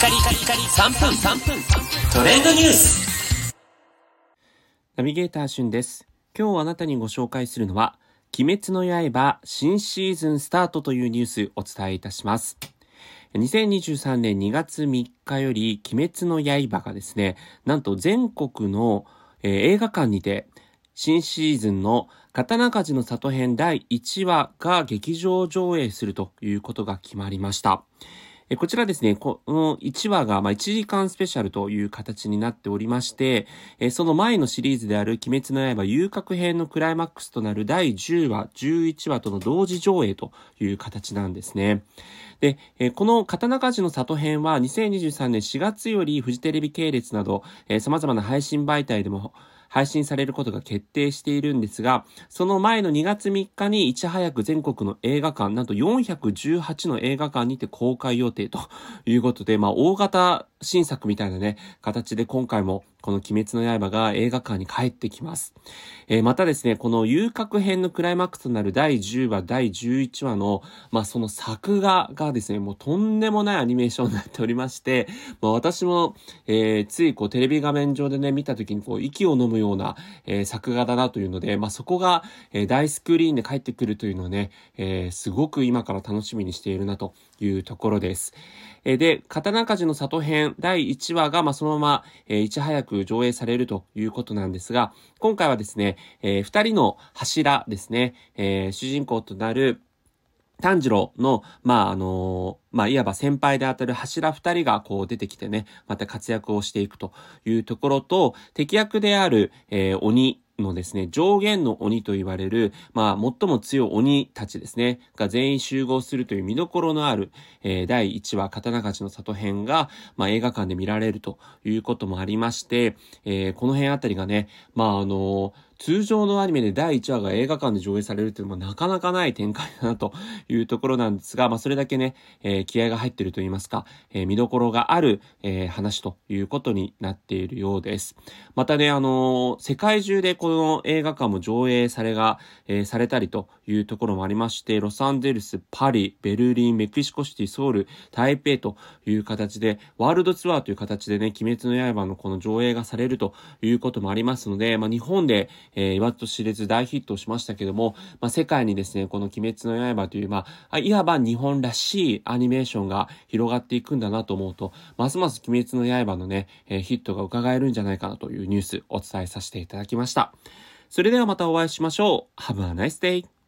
カリカリカリ3分3分トレンドニュースナビゲーターしゅんです。今日あなたにご紹介するのは、鬼滅の刃新シーズンスタートというニュースお伝えいたします。2023年2月3日より、鬼滅の刃がですね、なんと全国の、えー映画館にて、新シーズンの刀鍛冶の里編第1話が劇場上映するということが決まりました。えこちらですね、この1話がま1時間スペシャルという形になっておりまして、えその前のシリーズである鬼滅の刃遊郭編のクライマックスとなる第10話、11話との同時上映という形なんですね。で、えこの刀鍛冶の里編は2023年4月よりフジテレビ系列など、え様々な配信媒体でも配信されることが決定しているんですが、その前の2月3日にいち早く全国の映画館、なんと418の映画館にて公開予定ということで、まあ大型新作みたいなね、形で今回もこの鬼滅の刃が映画館に帰ってきます。えーまたですね、この遊郭編のクライマックスとなる第10話、第11話の、まあその作画がですね、もうとんでもないアニメーションになっておりまして、まあ私も、えーついこうテレビ画面上でね、見た時にこう息を飲むような、えー作画だなというので、まあそこが、え大スクリーンで帰ってくるというのをね、えすごく今から楽しみにしているなというところです。えで、刀鍛冶の里編第1話が、まあ、そのまま、えーいち早く上映されるということなんですが、今回はですね、えー二人の柱ですね、えー主人公となる、炭治郎の、まあ、あのまあ、いわば先輩であたる柱二人がこう出てきてね、また活躍をしていくというところと、敵役である、えー鬼のですね、上限の鬼と言われる、まあ、最も強い鬼たちですね、が全員集合するという見どころのある、えー第1話、刀鍛冶の里編が、まあ、映画館で見られるということもありまして、えーこの辺あたりがね、まあ、あの通常のアニメで第1話が映画館で上映されるっていうのもなかなかない展開だなというところなんですが、まあそれだけね、えー気合が入ってると言いますか、えー見どころがある、えー話ということになっているようです。またね、あの世界中でこの映画館も上映されが、えされたりというところもありまして、ロサンゼルス、パリ、ベルリン、メキシコシティ、ソウル、台北という形で、ワールドツアーという形でね、鬼滅の刃のこの上映がされるということもありますので、まあ日本で、えー、言わずと知れず大ヒットしましたけども、まあ世界にですね、この鬼滅の刃という、ま、あいわば日本らしいアニメーションが広がっていくんだなと思うと、ますます鬼滅の刃のね、えーヒットが伺えるんじゃないかなというニュースお伝えさせていただきました。それではまたお会いしましょう。Have a nice day!